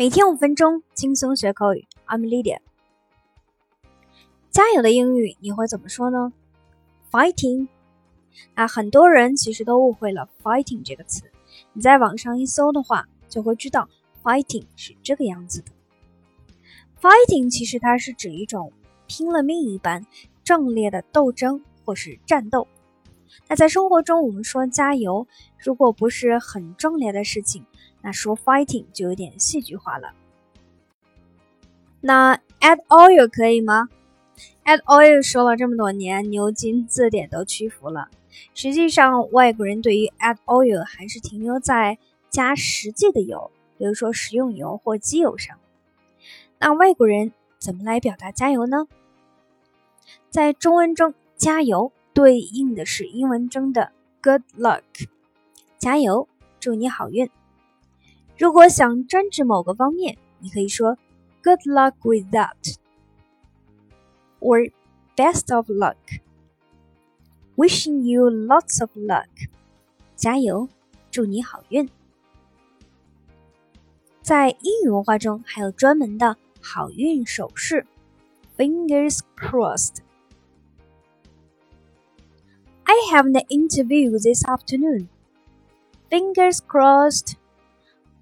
每天五分钟，轻松学口语。I'm Lydia。加油的英语你会怎么说呢？Fighting。那很多人其实都误会了 “fighting” 这个词。你在网上一搜的话，就会知道 “fighting” 是这个样子的。Fighting 其实它是指一种拼了命一般壮烈的斗争或是战斗。那在生活中，我们说加油，如果不是很壮烈的事情。那说 fighting 就有点戏剧化了。那 add oil 可以吗？add oil 说了这么多年，牛津字典都屈服了。实际上，外国人对于 add oil 还是停留在加实际的油，比如说食用油或机油上。那外国人怎么来表达加油呢？在中文中，加油对应的是英文中的 good luck，加油，祝你好运。如果想专指某个方面，你可以说 "Good luck with that" or "Best of luck." Wishing you lots of luck. 加油，祝你好运。在英语文化中，还有专门的好运手势，Fingers crossed. I have an interview this afternoon. Fingers crossed.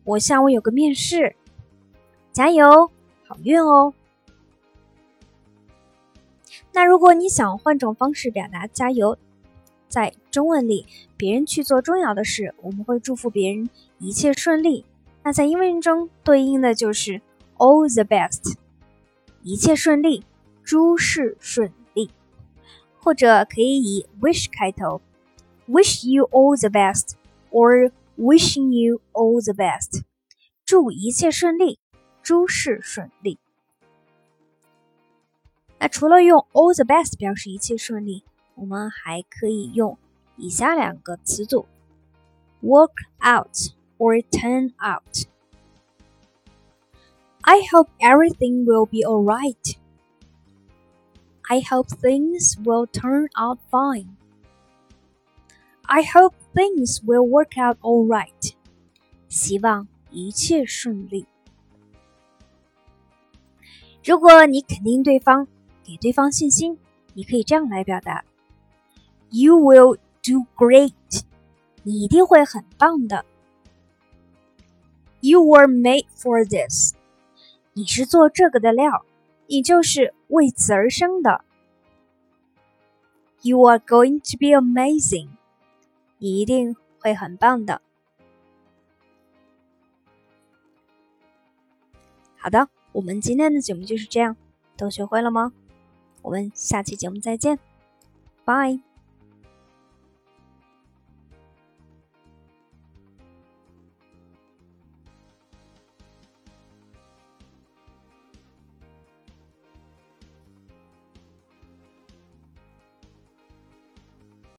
我下午有个面试，加油，好运哦。那如果你想换种方式表达加油，在中文里，别人去做重要的事，我们会祝福别人一切顺利。那在英文中对应的就是 all the best，一切顺利，诸事顺利。或者可以以 wish 开头，wish you all the best，or Wishing you all the best，祝一切顺利，诸事顺利。那除了用 all the best 表示一切顺利，我们还可以用以下两个词组：work out or turn out。I hope everything will be alright. I hope things will turn out fine. I hope things will work out all right. 希望一切顺利。如果你肯定对方，给对方信心，你可以这样来表达：You will do great。你一定会很棒的。You were made for this。你是做这个的料，你就是为此而生的。You are going to be amazing。 你一定会很棒的。好的，我们今天的节目就是这样，都学会了吗？我们下期节目再见，拜。